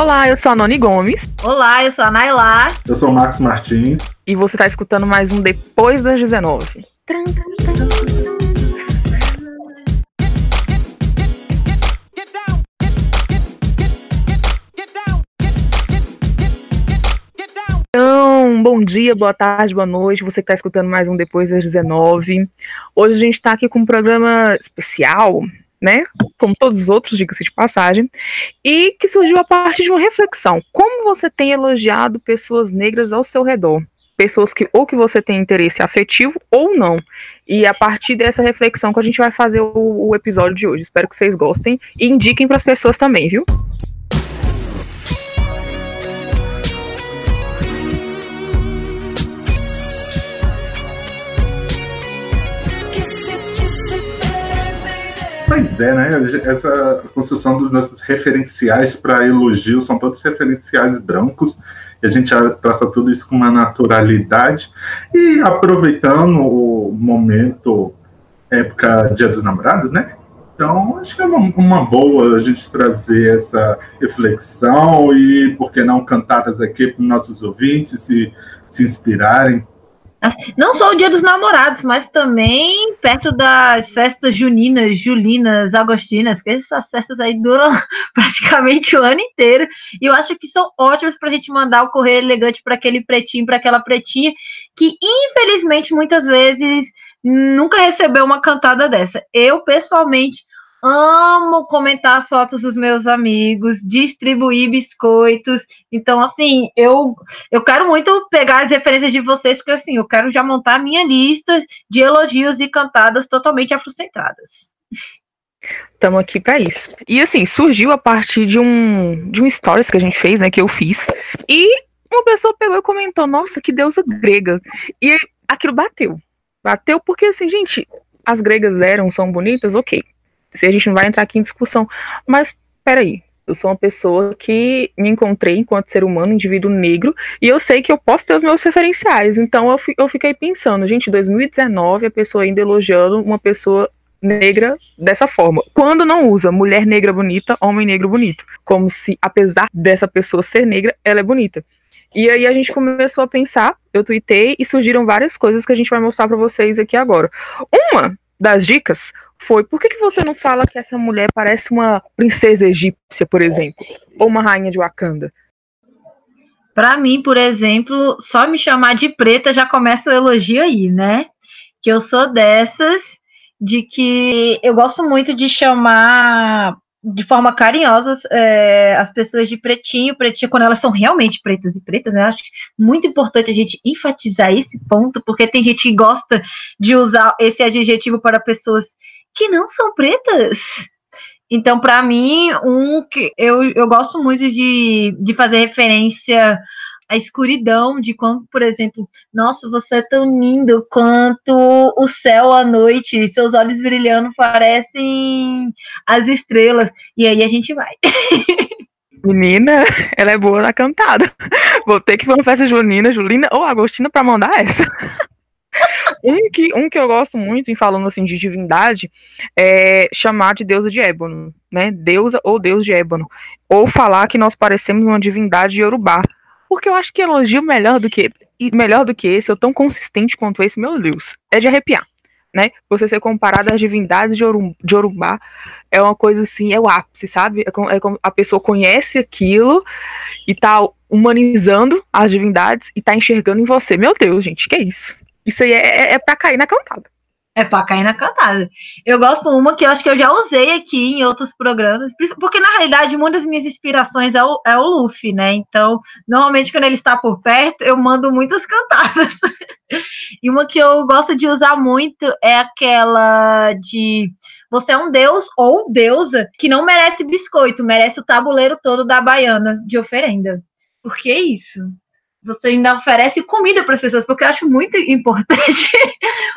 Olá, eu sou a Noni Gomes. Olá, eu sou a Nailá. Eu sou o Max Martins. E você está escutando mais um Depois das 19. Então, bom dia, boa tarde, boa noite. Você que está escutando mais um Depois das 19. Hoje a gente está aqui com um programa especial né? Como todos os outros, diga-se de passagem, e que surgiu a partir de uma reflexão. Como você tem elogiado pessoas negras ao seu redor? Pessoas que ou que você tem interesse afetivo ou não. E a partir dessa reflexão que a gente vai fazer o, o episódio de hoje. Espero que vocês gostem e indiquem para as pessoas também, viu? Pois é, né? Essa construção dos nossos referenciais para elogio são todos referenciais brancos e a gente traça tudo isso com uma naturalidade. E aproveitando o momento, época Dia dos Namorados, né? Então, acho que é uma, uma boa a gente trazer essa reflexão e, por que não, cantadas aqui para os nossos ouvintes se, se inspirarem não só o dia dos namorados, mas também perto das festas juninas, julinas, agostinas, que essas festas aí duram praticamente o ano inteiro. E eu acho que são ótimas para a gente mandar o correio elegante para aquele pretinho, para aquela pretinha, que infelizmente muitas vezes nunca recebeu uma cantada dessa. Eu, pessoalmente, amo comentar as fotos dos meus amigos, distribuir biscoitos. Então, assim, eu, eu quero muito pegar as referências de vocês, porque assim, eu quero já montar a minha lista de elogios e cantadas totalmente afrocentradas. Estamos aqui para isso. E assim, surgiu a partir de um de um stories que a gente fez, né, que eu fiz. E uma pessoa pegou e comentou: "Nossa, que deusa grega". E aquilo bateu. Bateu porque assim, gente, as gregas eram, são bonitas, OK se a gente não vai entrar aqui em discussão. Mas, peraí, eu sou uma pessoa que me encontrei enquanto ser humano, indivíduo negro, e eu sei que eu posso ter os meus referenciais. Então eu, eu fiquei pensando, gente, 2019, a pessoa ainda elogiando uma pessoa negra dessa forma. Quando não usa mulher negra bonita, homem negro bonito. Como se, apesar dessa pessoa ser negra, ela é bonita. E aí a gente começou a pensar, eu tuitei e surgiram várias coisas que a gente vai mostrar para vocês aqui agora. Uma das dicas foi por que, que você não fala que essa mulher parece uma princesa egípcia, por exemplo, ou uma rainha de Wakanda? Para mim, por exemplo, só me chamar de preta já começa o elogio aí, né? Que eu sou dessas de que eu gosto muito de chamar de forma carinhosa é, as pessoas de pretinho, pretinha, quando elas são realmente pretas e pretas, né? Acho muito importante a gente enfatizar esse ponto, porque tem gente que gosta de usar esse adjetivo para pessoas que não são pretas. Então, para mim, um que eu, eu gosto muito de, de fazer referência à escuridão, de quando, por exemplo, nossa, você é tão lindo quanto o céu à noite, seus olhos brilhando parecem as estrelas. E aí a gente vai. Menina, ela é boa na cantada. Vou ter que ir pra festa junina, Julina ou Agostina para mandar essa. Um que, um que eu gosto muito, em falando assim de divindade, é chamar de deusa de ébano, né? Deusa ou deus de ébano. Ou falar que nós parecemos uma divindade de Yorubá. Porque eu acho que elogio melhor do que melhor do que esse, ou tão consistente quanto esse, meu Deus, é de arrepiar. Né? Você ser comparado às divindades de, de Yorubá é uma coisa assim, é o ápice, sabe? É como, é como a pessoa conhece aquilo e tá humanizando as divindades e tá enxergando em você. Meu Deus, gente, que é isso? Isso aí é, é, é pra cair na cantada. É pra cair na cantada. Eu gosto uma que eu acho que eu já usei aqui em outros programas, porque na realidade uma das minhas inspirações é o, é o Luffy, né? Então, normalmente quando ele está por perto, eu mando muitas cantadas. e uma que eu gosto de usar muito é aquela de você é um deus ou deusa que não merece biscoito, merece o tabuleiro todo da baiana de oferenda. Por que isso? Você ainda oferece comida para as pessoas, porque eu acho muito importante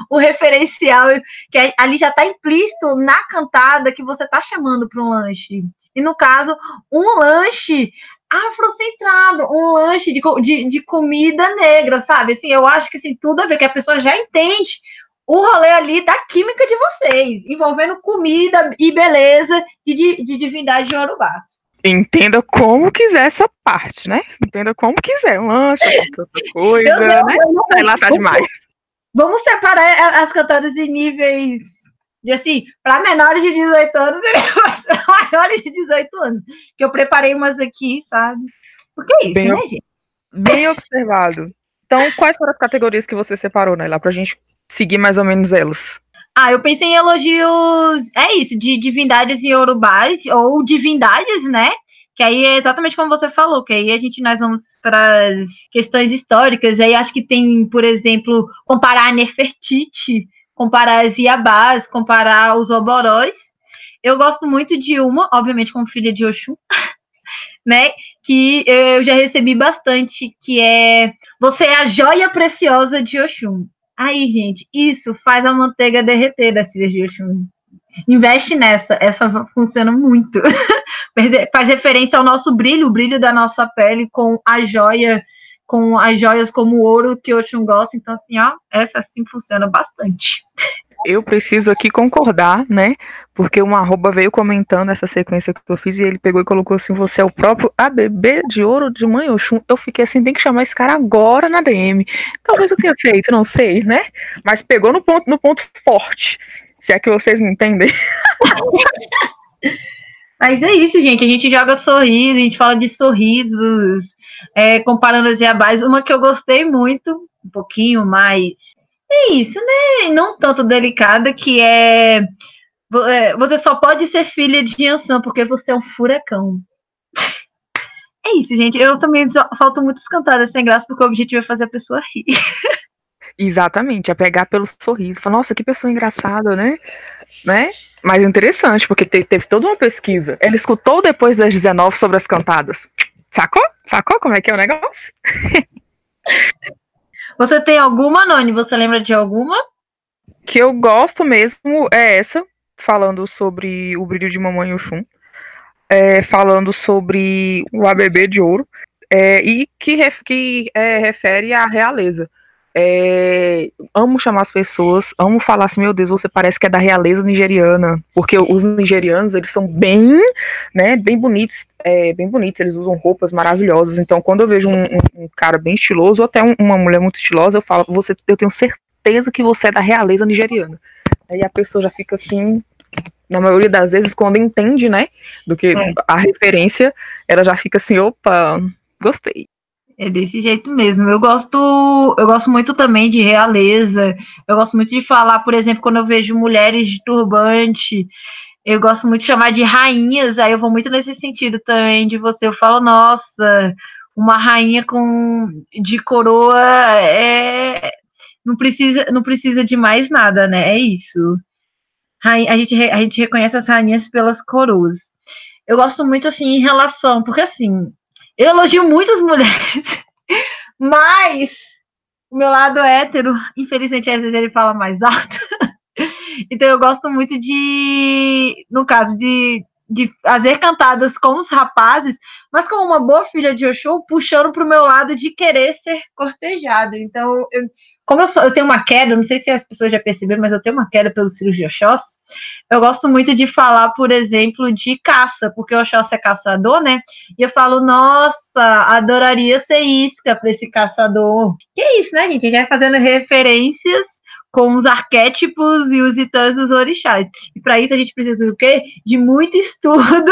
o referencial, que ali já está implícito na cantada que você está chamando para um lanche. E no caso, um lanche afrocentrado, um lanche de, de, de, comida negra, sabe? Assim, eu acho que assim, tudo a ver, que a pessoa já entende o rolê ali da química de vocês, envolvendo comida e beleza de, de, de divindade de Yorubá. Entenda como quiser essa parte, né? Entenda como quiser. Lanche, outra coisa, não, né? Não, lá tá demais. Vamos separar as cantoras em níveis de assim, para menores de 18 anos e maiores de 18 anos. Que eu preparei umas aqui, sabe? Porque é isso, bem, né, gente? Bem observado. Então, quais foram as categorias que você separou, né, lá, pra gente seguir mais ou menos elas? Ah, eu pensei em elogios, é isso, de divindades e orubás, ou divindades, né? Que aí é exatamente como você falou, que aí a gente nós vamos para as questões históricas, aí acho que tem, por exemplo, comparar a Nefertiti, comparar as Iabás, comparar os Oboróis. Eu gosto muito de uma, obviamente como filha de Oxum, né? Que eu já recebi bastante, que é você é a joia preciosa de Oxum. Aí, gente, isso faz a manteiga derreter filhas de Oxum. Investe nessa, essa funciona muito. faz referência ao nosso brilho, o brilho da nossa pele com a joia, com as joias como ouro que Oxum gosta. Então, assim, ó, essa sim funciona bastante eu preciso aqui concordar, né? Porque uma arroba veio comentando essa sequência que eu fiz e ele pegou e colocou assim: você é o próprio ABB de ouro de mãe Oxum. Eu fiquei assim: tem que chamar esse cara agora na DM. Talvez eu tenha feito, não sei, né? Mas pegou no ponto, no ponto forte. Se é que vocês me entendem. Mas é isso, gente. A gente joga sorriso, a gente fala de sorrisos, é, comparando as Iabás. Uma que eu gostei muito, um pouquinho mais é isso, né? Não tanto delicada, que é. Você só pode ser filha de Yansan porque você é um furacão. É isso, gente. Eu também solto muitas cantadas sem graça porque o objetivo é fazer a pessoa rir. Exatamente, é pegar pelo sorriso. Falar, nossa, que pessoa engraçada, né? né? Mas interessante, porque teve, teve toda uma pesquisa. Ela escutou depois das 19 sobre as cantadas. Sacou? Sacou como é que é o negócio? Você tem alguma, Noni? Você lembra de alguma? Que eu gosto mesmo é essa, falando sobre o brilho de Mamãe Oxum, é, falando sobre o ABB de ouro, é, e que, ref, que é, refere à realeza. É, amo chamar as pessoas, amo falar assim, meu Deus, você parece que é da realeza nigeriana, porque os nigerianos, eles são bem, né, bem bonitos, é, bem bonitos, eles usam roupas maravilhosas, então quando eu vejo um, um, um cara bem estiloso, ou até um, uma mulher muito estilosa, eu falo, você, eu tenho certeza que você é da realeza nigeriana. Aí a pessoa já fica assim, na maioria das vezes, quando entende, né, do que é. a referência, ela já fica assim, opa, gostei. É desse jeito mesmo. Eu gosto, eu gosto muito também de realeza. Eu gosto muito de falar, por exemplo, quando eu vejo mulheres de turbante, eu gosto muito de chamar de rainhas. Aí eu vou muito nesse sentido também de você. Eu falo, nossa, uma rainha com de coroa é não precisa, não precisa de mais nada, né? É isso. A gente, a gente reconhece as rainhas pelas coroas. Eu gosto muito assim em relação, porque assim, eu elogio muitas mulheres, mas o meu lado hétero, infelizmente, às vezes ele fala mais alto. então eu gosto muito de, no caso, de, de fazer cantadas com os rapazes, mas como uma boa filha de Oxum, puxando para o meu lado de querer ser cortejada. Então, eu, como eu, sou, eu tenho uma queda, não sei se as pessoas já perceberam, mas eu tenho uma queda pelo Ciro de Oxóssi, eu gosto muito de falar, por exemplo, de caça, porque o Oxóssi é caçador, né? E eu falo, nossa, adoraria ser isca para esse caçador. Que é isso, né, gente? Vai fazendo referências com os arquétipos e os titãs dos orixás. E para isso a gente precisa do quê? De muito estudo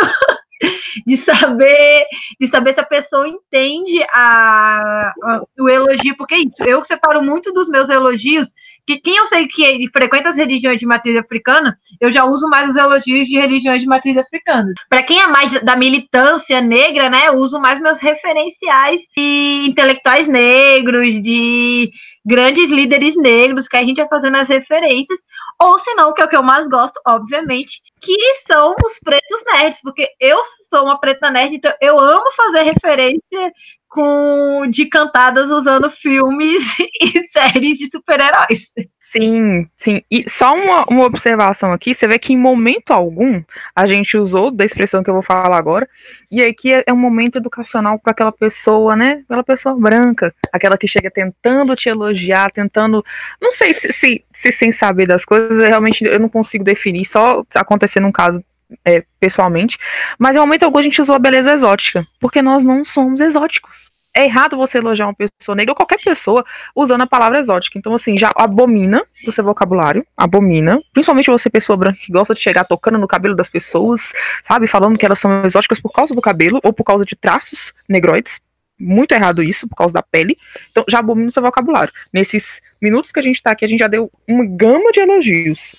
de saber de saber se a pessoa entende a, a, o elogio, porque é isso, eu separo muito dos meus elogios, que quem eu sei que frequenta as religiões de matriz africana, eu já uso mais os elogios de religiões de matriz africana. Para quem é mais da militância negra, né, eu uso mais meus referenciais de intelectuais negros, de grandes líderes negros, que a gente vai fazendo as referências, ou se não, que é o que eu mais gosto, obviamente, que são os pretos nerds, porque eu sou uma preta nerd, então eu amo fazer referência com de cantadas usando filmes e séries de super-heróis. Sim, sim. E só uma, uma observação aqui, você vê que em momento algum a gente usou da expressão que eu vou falar agora, e aqui é, é um momento educacional para aquela pessoa, né? Aquela pessoa branca, aquela que chega tentando te elogiar, tentando. Não sei se, se, se sem saber das coisas, realmente eu não consigo definir, só acontecendo um caso é, pessoalmente, mas em momento algum a gente usou a beleza exótica, porque nós não somos exóticos. É errado você elogiar uma pessoa negra ou qualquer pessoa usando a palavra exótica. Então, assim, já abomina do seu vocabulário, abomina. Principalmente você, pessoa branca, que gosta de chegar tocando no cabelo das pessoas, sabe? Falando que elas são exóticas por causa do cabelo ou por causa de traços negroides muito errado isso, por causa da pele. Então, já abomina o seu vocabulário. Nesses minutos que a gente tá aqui, a gente já deu uma gama de elogios.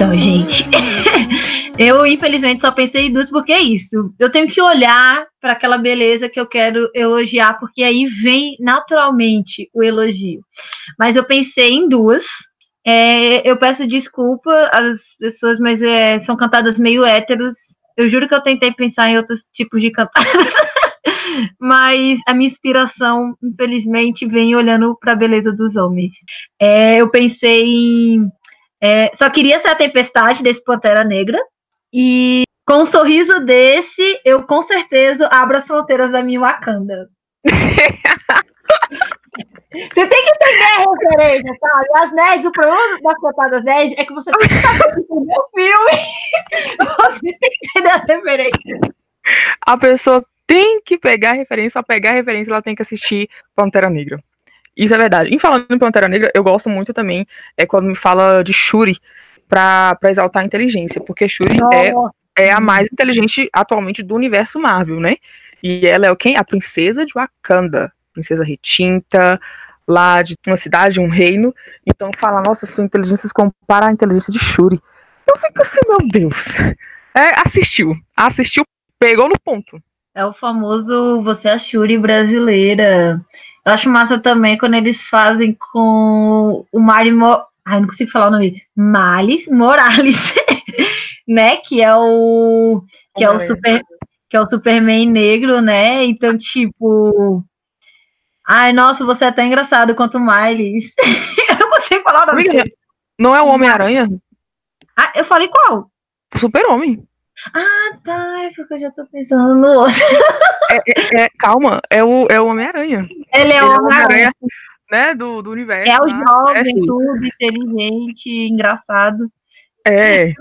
Então, gente, eu infelizmente só pensei em duas porque é isso. Eu tenho que olhar para aquela beleza que eu quero elogiar, porque aí vem naturalmente o elogio. Mas eu pensei em duas. É, eu peço desculpa às pessoas, mas é, são cantadas meio héteros. Eu juro que eu tentei pensar em outros tipos de cantadas. mas a minha inspiração, infelizmente, vem olhando para a beleza dos homens. É, eu pensei em é, só queria ser a tempestade desse Pantera Negra. E com um sorriso desse, eu com certeza abro as fronteiras da minha Wakanda. Você tem que entender a referência, sabe? As nerds, o problema das cantadas nerds é que você tem que saber entender o filme. Você tem que entender a referência. A pessoa tem que pegar a referência, só pegar a referência, ela tem que assistir Pantera Negra. Isso é verdade. Em falando em Pantera Negra, eu gosto muito também é quando me fala de Shuri para exaltar a inteligência, porque Shuri é, é a mais inteligente atualmente do universo Marvel, né? E ela é o quem? A princesa de Wakanda, princesa retinta, lá de uma cidade, um reino. Então fala, nossa, sua inteligência se compara à inteligência de Shuri. Eu fico assim, meu Deus. É, assistiu, assistiu, pegou no ponto. É o famoso você é a Shuri brasileira. Eu acho massa também quando eles fazem com o Mario. Mo... Ai, não consigo falar o nome. Miles Morales, né? Que é o. Que é o super. Que é o Superman negro, né? Então, tipo. Ai, nossa, você é tão engraçado quanto o Miles. eu não consigo falar o nome dele. Não é o Homem-Aranha? Ah, eu falei qual? Super-Homem. Ah, tá. É porque eu já tô pensando no outro. É, é, é, calma, é o, é o Homem-Aranha. Ele é o Homem-Aranha. né, do, do universo. É o jovem, é, tudo, inteligente, engraçado. É.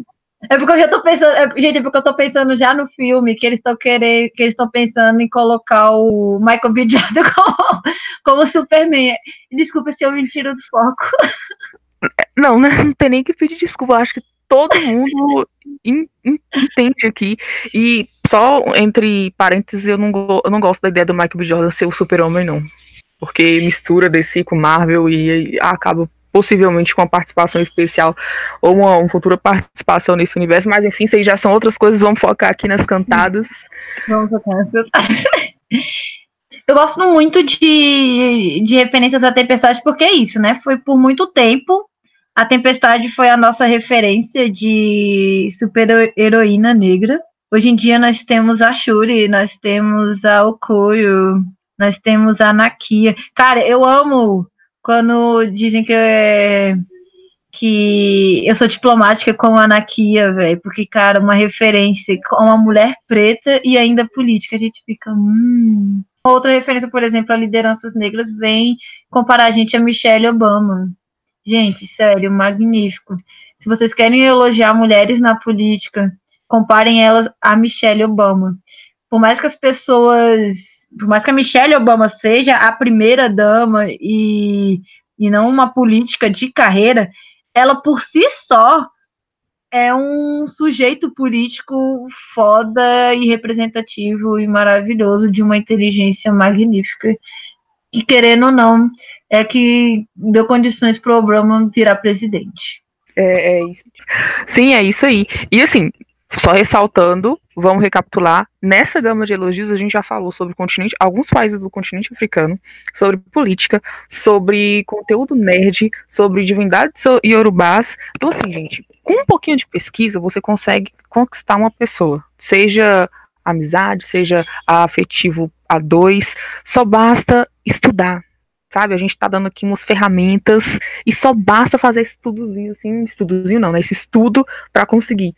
É porque eu já tô pensando, é, gente, é porque eu tô pensando já no filme que eles estão querendo, que eles estão pensando em colocar o Michael B. Jordan como, como Superman. Desculpa se eu me tiro do foco. Não, né, não tem nem que pedir desculpa. Acho que todo mundo in, in, entende aqui. E só entre parênteses, eu não, eu não gosto da ideia do Michael B. Jordan ser o super-homem, não. Porque mistura DC com Marvel e, e acaba possivelmente com uma participação especial ou uma, uma, futura participação nesse universo, mas enfim, isso já são outras coisas, vamos focar aqui nas cantadas. Vamos focar nas cantadas. Eu gosto muito de, de referências à Tempestade porque é isso, né? Foi por muito tempo a Tempestade foi a nossa referência de super-heroína negra. Hoje em dia nós temos a Shuri, nós temos a Okoyo, nós temos a Nakia. Cara, eu amo quando dizem que eu, é, que eu sou diplomática com a Nakia, velho, porque, cara, uma referência com uma mulher preta e ainda política, a gente fica, hum. Outra referência, por exemplo, a lideranças negras vem comparar a gente a Michelle Obama. Gente, sério, magnífico. Se vocês querem elogiar mulheres na política, comparem elas a Michelle Obama. Por mais que as pessoas, por mais que a Michelle Obama seja a primeira dama e, e não uma política de carreira, ela por si só é um sujeito político foda e representativo e maravilhoso de uma inteligência magnífica. E querendo ou não, é que deu condições para o Obama virar presidente. É, é isso. Sim, é isso aí. E assim, só ressaltando, vamos recapitular, nessa gama de elogios a gente já falou sobre o continente, alguns países do continente africano, sobre política, sobre conteúdo nerd, sobre divindades e urubás. Então assim, gente, com um pouquinho de pesquisa você consegue conquistar uma pessoa, seja amizade, seja afetivo a dois, só basta estudar, sabe? A gente está dando aqui umas ferramentas e só basta fazer estudozinho, assim, estudozinho não, né? Esse estudo para conseguir.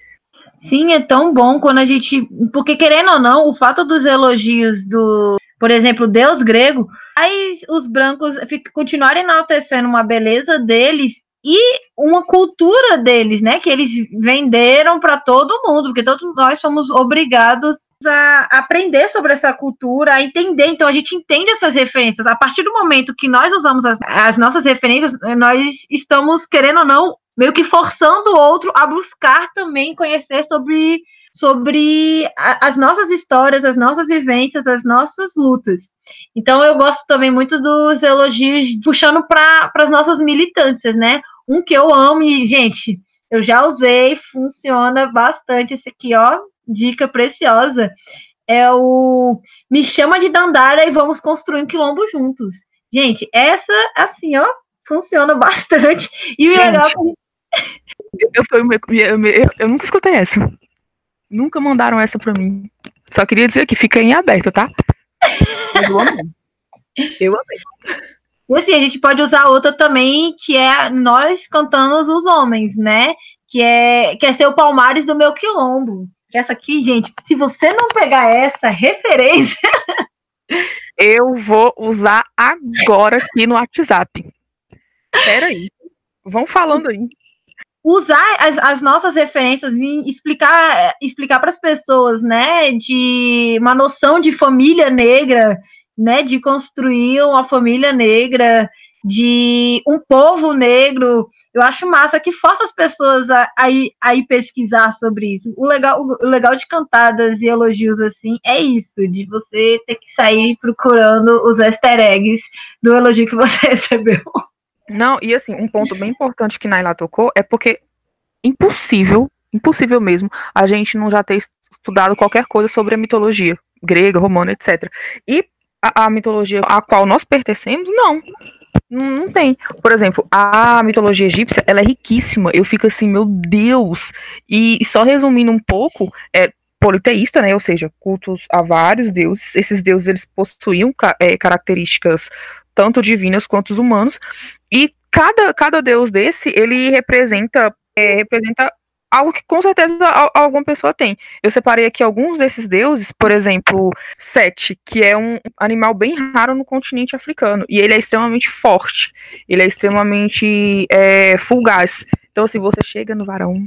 Sim, é tão bom quando a gente. Porque, querendo ou não, o fato dos elogios do, por exemplo, Deus grego, aí os brancos continuarem enaltecendo uma beleza deles e uma cultura deles, né? Que eles venderam para todo mundo, porque todos nós somos obrigados a aprender sobre essa cultura, a entender. Então a gente entende essas referências. A partir do momento que nós usamos as, as nossas referências, nós estamos, querendo ou não, meio que forçando o outro a buscar também conhecer sobre, sobre a, as nossas histórias, as nossas vivências, as nossas lutas. Então eu gosto também muito dos elogios puxando para as nossas militâncias, né? Um que eu amo e, gente, eu já usei, funciona bastante esse aqui, ó, dica preciosa. É o Me chama de Dandara e vamos construir um quilombo juntos. Gente, essa, assim, ó, funciona bastante. E o legal é eu, eu, eu, eu, nunca escutei essa. Nunca mandaram essa pra mim. Só queria dizer que fica em aberto, tá? eu amei. Eu amei. E assim, a gente pode usar outra também, que é nós cantando os homens, né? Que é, que é ser o Palmares do meu quilombo. Que essa aqui, gente, se você não pegar essa referência. eu vou usar agora aqui no WhatsApp. Peraí. Vão falando aí usar as, as, nossas referências e explicar explicar para as pessoas, né, de uma noção de família negra, né, de construir uma família negra, de um povo negro. Eu acho massa que força as pessoas a, a, a ir pesquisar sobre isso. O legal, o legal de cantadas e elogios assim é isso, de você ter que sair procurando os easter eggs do elogio que você recebeu. Não, e assim, um ponto bem importante que Naila tocou é porque impossível, impossível mesmo, a gente não já ter estudado qualquer coisa sobre a mitologia grega, romana, etc. E a, a mitologia a qual nós pertencemos, não. Não, tem. Por exemplo, a mitologia egípcia, ela é riquíssima. Eu fico assim, meu Deus. E, e só resumindo um pouco, é politeísta, né? Ou seja, cultos a vários deuses. Esses deuses eles possuíam é, características tanto divinas quanto os humanos, e cada, cada deus desse, ele representa, é, representa algo que com certeza alguma pessoa tem. Eu separei aqui alguns desses deuses, por exemplo, Sete, que é um animal bem raro no continente africano, e ele é extremamente forte, ele é extremamente é, fugaz. Então, se você chega no varão,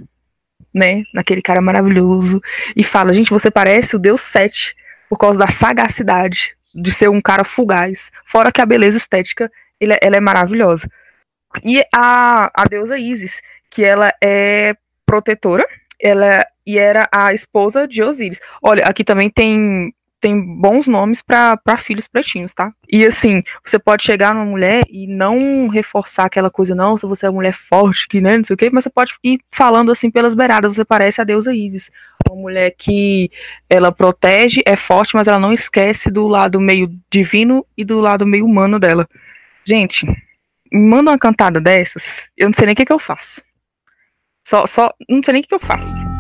né, naquele cara maravilhoso, e fala, gente, você parece o deus Sete, por causa da sagacidade, de ser um cara fugaz. Fora que a beleza estética, ele, é, ela é maravilhosa. E a, a deusa Isis, que ela é protetora, ela e era a esposa de Osíris. Olha, aqui também tem tem bons nomes para filhos pretinhos, tá? E assim, você pode chegar numa mulher e não reforçar aquela coisa, não, se você é uma mulher forte, que né, não sei o quê, mas você pode ir falando assim pelas beiradas, você parece a deusa Isis. Uma mulher que ela protege, é forte, mas ela não esquece do lado meio divino e do lado meio humano dela. Gente, manda uma cantada dessas, eu não sei nem o que, que eu faço. Só, só, não sei nem o que, que eu faço.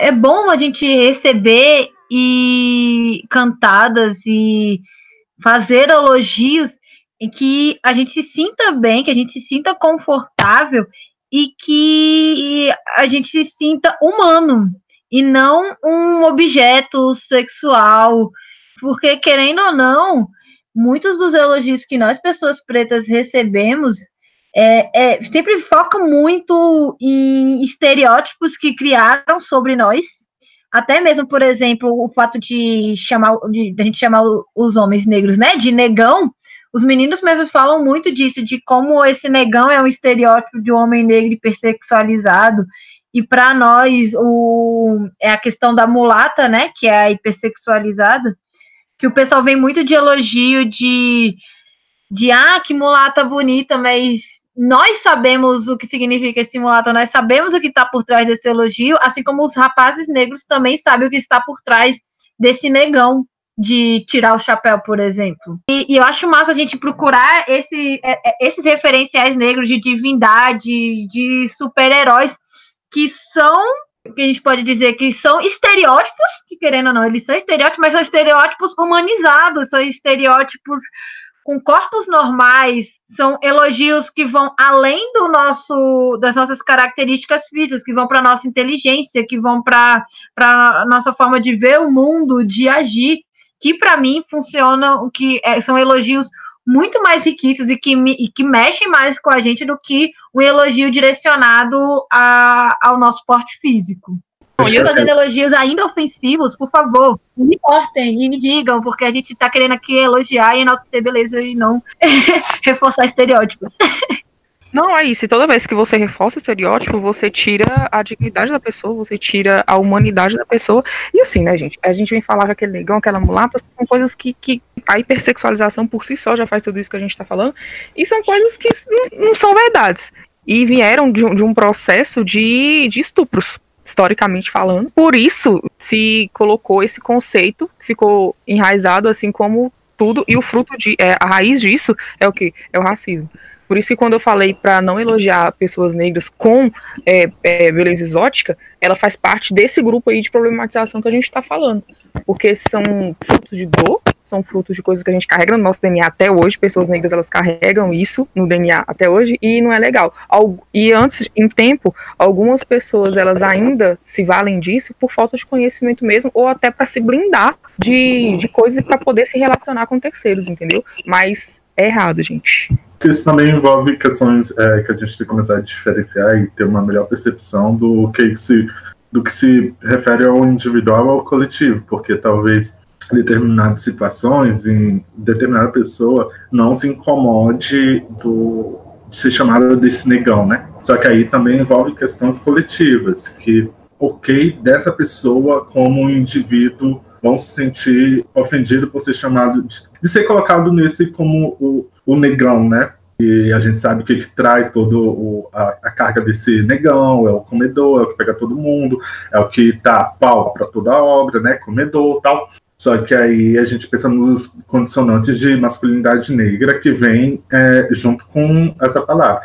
É bom a gente receber e cantadas e fazer elogios em que a gente se sinta bem, que a gente se sinta confortável e que a gente se sinta humano e não um objeto sexual, porque querendo ou não, muitos dos elogios que nós pessoas pretas recebemos é, é, sempre foca muito em estereótipos que criaram sobre nós. Até mesmo, por exemplo, o fato de chamar de, de a gente chamar os homens negros, né, de negão. Os meninos mesmo falam muito disso, de como esse negão é um estereótipo de um homem negro hipersexualizado. E para nós, o, é a questão da mulata, né, que é a hipersexualizada, que o pessoal vem muito de elogio de, de ah, que mulata bonita, mas nós sabemos o que significa esse simulator, nós sabemos o que está por trás desse elogio, assim como os rapazes negros também sabem o que está por trás desse negão de tirar o chapéu, por exemplo. E, e eu acho massa a gente procurar esse, é, é, esses referenciais negros de divindade, de super-heróis, que são que a gente pode dizer que são estereótipos, que querendo ou não, eles são estereótipos, mas são estereótipos humanizados, são estereótipos com corpos normais, são elogios que vão além do nosso das nossas características físicas, que vão para nossa inteligência, que vão para a nossa forma de ver o mundo, de agir, que para mim funcionam, que é, são elogios muito mais riquitos e que, e que mexem mais com a gente do que um elogio direcionado a, ao nosso porte físico. E fazendo elogios ainda ofensivos, por favor, me cortem e me digam, porque a gente está querendo aqui elogiar e enaltecer beleza e não reforçar estereótipos. Não, é isso. E toda vez que você reforça o estereótipo, você tira a dignidade da pessoa, você tira a humanidade da pessoa. E assim, né, gente? A gente vem falar que aquele negão, aquela mulata, são coisas que, que a hipersexualização por si só já faz tudo isso que a gente está falando. E são coisas que não, não são verdades. E vieram de um, de um processo de, de estupros historicamente falando. Por isso se colocou esse conceito, ficou enraizado assim como tudo, e o fruto de. É, a raiz disso é o que? É o racismo. Por isso que quando eu falei para não elogiar pessoas negras com é, é, beleza exótica, ela faz parte desse grupo aí de problematização que a gente está falando. Porque são frutos de dor, são frutos de coisas que a gente carrega no nosso DNA até hoje. Pessoas negras elas carregam isso no DNA até hoje e não é legal. E antes, em tempo, algumas pessoas elas ainda se valem disso por falta de conhecimento mesmo, ou até para se blindar de, de coisas para poder se relacionar com terceiros, entendeu? Mas é errado, gente. Isso também envolve questões é, que a gente tem que começar a diferenciar e ter uma melhor percepção do que se, do que se refere ao individual ou ao coletivo, porque talvez determinadas situações, em determinada pessoa, não se incomode do, de ser chamada desse negão, né? Só que aí também envolve questões coletivas, que ok dessa pessoa como um indivíduo vão se sentir ofendidos por ser chamado de, de ser colocado nesse como o, o negão, né? E a gente sabe que, que traz toda a, a, carga desse negão, é o comedor, é o que pega todo mundo, é o que dá pau para toda a obra, né? Comedor tal. Só que aí a gente pensa nos condicionantes de masculinidade negra que vem é, junto com essa palavra.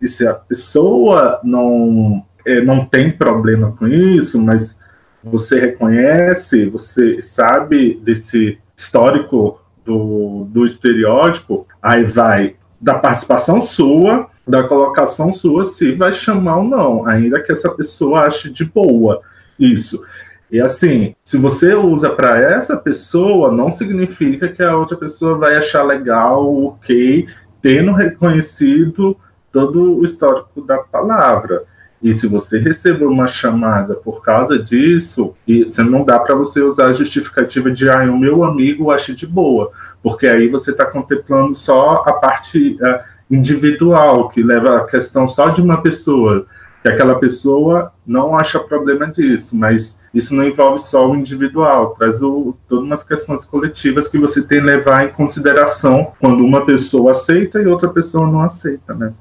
E se a pessoa não, é, não tem problema com isso, mas você reconhece, você sabe desse histórico do, do estereótipo, aí vai da participação sua, da colocação sua, se vai chamar ou não, ainda que essa pessoa ache de boa isso. E assim, se você usa para essa pessoa, não significa que a outra pessoa vai achar legal, ok, tendo reconhecido todo o histórico da palavra. E se você recebeu uma chamada por causa disso, você não dá para você usar a justificativa de ah, o meu amigo acha de boa, porque aí você está contemplando só a parte uh, individual, que leva a questão só de uma pessoa, que aquela pessoa não acha problema disso, mas isso não envolve só o individual, traz o, todas umas questões coletivas que você tem que levar em consideração quando uma pessoa aceita e outra pessoa não aceita, né?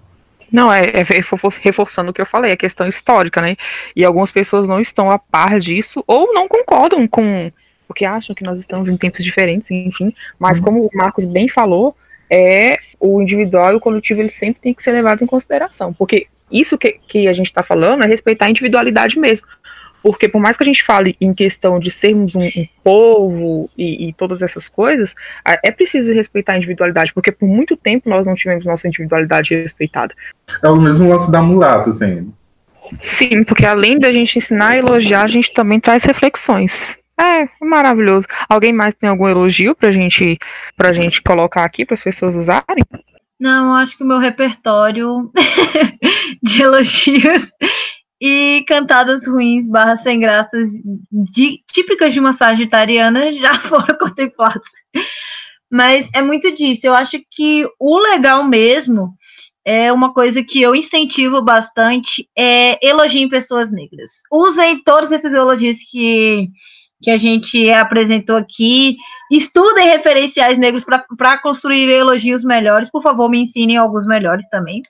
Não, é, é, reforçando o que eu falei, a questão histórica, né? E algumas pessoas não estão a par disso ou não concordam com. Porque acham que nós estamos em tempos diferentes, enfim. Mas uhum. como o Marcos bem falou, é o individual e o coletivo ele sempre tem que ser levado em consideração. Porque isso que, que a gente está falando é respeitar a individualidade mesmo. Porque por mais que a gente fale em questão de sermos um, um povo e, e, todas essas coisas, é preciso respeitar a individualidade, porque por muito tempo nós não tivemos nossa individualidade respeitada. É o mesmo lance da mulata, assim. Sim, porque além da gente ensinar a elogiar, a gente também traz reflexões. É, maravilhoso. Alguém mais tem algum elogio pra gente, pra gente colocar aqui para as pessoas usarem? Não, acho que o meu repertório de elogios e cantadas ruins barra sem graças de, típicas de uma sagitariana já foram contempladas. Mas é muito disso. Eu acho que o legal mesmo é uma coisa que eu incentivo bastante é elogiem pessoas negras. Usem todos esses elogios que, que a gente apresentou aqui. Estudem referenciais negros para construir elogios melhores. Por favor, me ensinem alguns melhores também.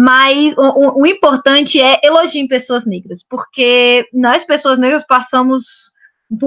Mas o, o, importante é elogiem pessoas negras, porque nós, pessoas negras, passamos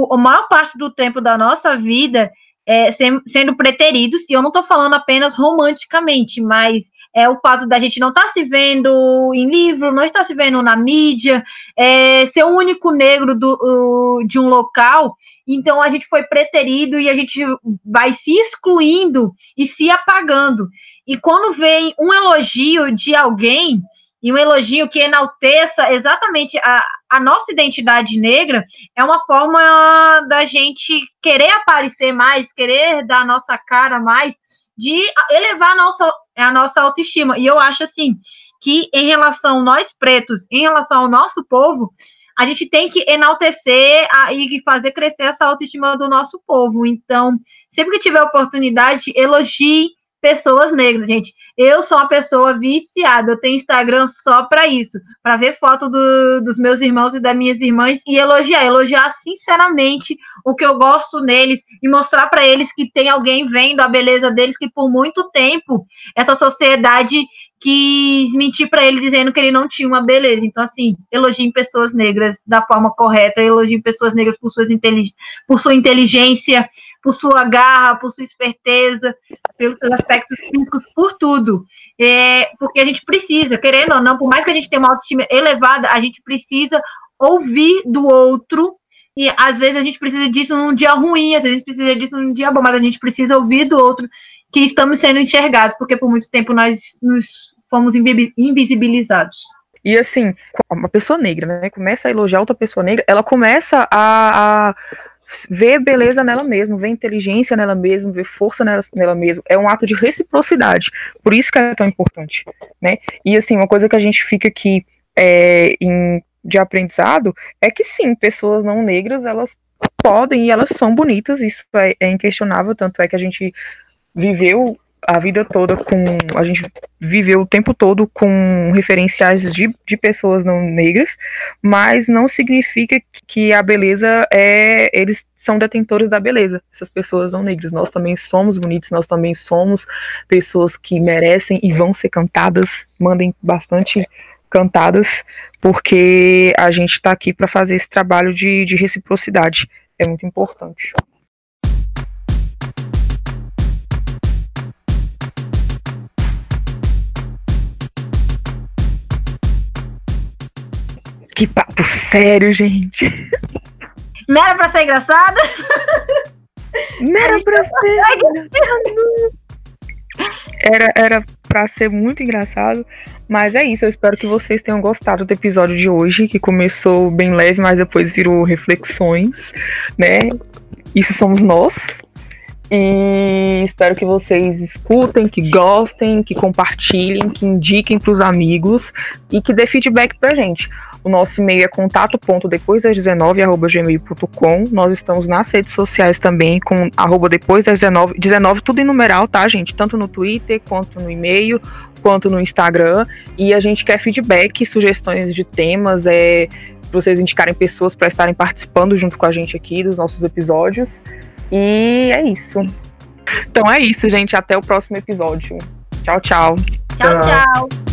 a maior parte do tempo da nossa vida é, sem, sendo preteridos, e eu não estou falando apenas romanticamente, mas é o fato da gente não estar tá se vendo em livro, não estar se vendo na mídia, é, ser o único negro do, de um local, então a gente foi preterido e a gente vai se excluindo e se apagando. E quando vem um elogio de alguém, e um elogio que enalteça exatamente a, a nossa identidade negra, é uma forma da gente querer aparecer mais, querer dar a nossa cara mais, de elevar a nossa, a nossa autoestima. E eu acho assim que em relação nós pretos, em relação ao nosso povo, a gente tem que enaltecer a, e fazer crescer essa autoestima do nosso povo. Então, sempre que tiver oportunidade, elogie pessoas negras, gente. Eu sou uma pessoa viciada, eu tenho Instagram só para isso, para ver foto do, dos meus irmãos e das minhas irmãs e elogiar, elogiar sinceramente o que eu gosto neles e mostrar para eles que tem alguém vendo a beleza deles que por muito tempo essa sociedade quis mentir para ele dizendo que ele não tinha uma beleza. Então, assim, elogiem pessoas negras da forma correta, elogiem pessoas negras por, suas por sua inteligência, por sua garra, por sua esperteza, pelos seus aspectos físicos, por tudo. É, porque a gente precisa, querendo ou não, por mais que a gente tenha uma autoestima elevada, a gente precisa ouvir do outro. E às vezes a gente precisa disso num dia ruim, às vezes precisa disso num dia bom, mas a gente precisa ouvir do outro que estamos sendo enxergados, porque por muito tempo nós nos fomos invisibilizados. E assim, uma pessoa negra, né, começa a elogiar outra pessoa negra, ela começa a, a ver beleza nela mesma, ver inteligência nela mesma, ver força nela, nela mesma. É um ato de reciprocidade. Por isso que é tão importante, né? E assim, uma coisa que a gente fica aqui é, em, de aprendizado é que sim, pessoas não negras, elas podem e elas são bonitas, isso é, é inquestionável, tanto é que a gente viveu a vida toda com. A gente viveu o tempo todo com referenciais de, de pessoas não negras, mas não significa que a beleza é. Eles são detentores da beleza, essas pessoas não negras. Nós também somos bonitos, nós também somos pessoas que merecem e vão ser cantadas. Mandem bastante cantadas, porque a gente está aqui para fazer esse trabalho de, de reciprocidade. É muito importante. Que papo sério, gente. Não era pra ser engraçado? Não era pra ser. Era, era pra ser muito engraçado. Mas é isso, eu espero que vocês tenham gostado do episódio de hoje, que começou bem leve, mas depois virou reflexões, né? Isso somos nós. E espero que vocês escutem, que gostem, que compartilhem, que indiquem para os amigos e que dê feedback pra gente. O nosso e-mail é contato.depois das 19, arroba gmail.com. Nós estamos nas redes sociais também com arroba depois das 19, 19, tudo em numeral, tá, gente? Tanto no Twitter, quanto no e-mail, quanto no Instagram. E a gente quer feedback, sugestões de temas, é, vocês indicarem pessoas para estarem participando junto com a gente aqui dos nossos episódios. E é isso. Então é isso, gente. Até o próximo episódio. Tchau, tchau. Tchau, tchau.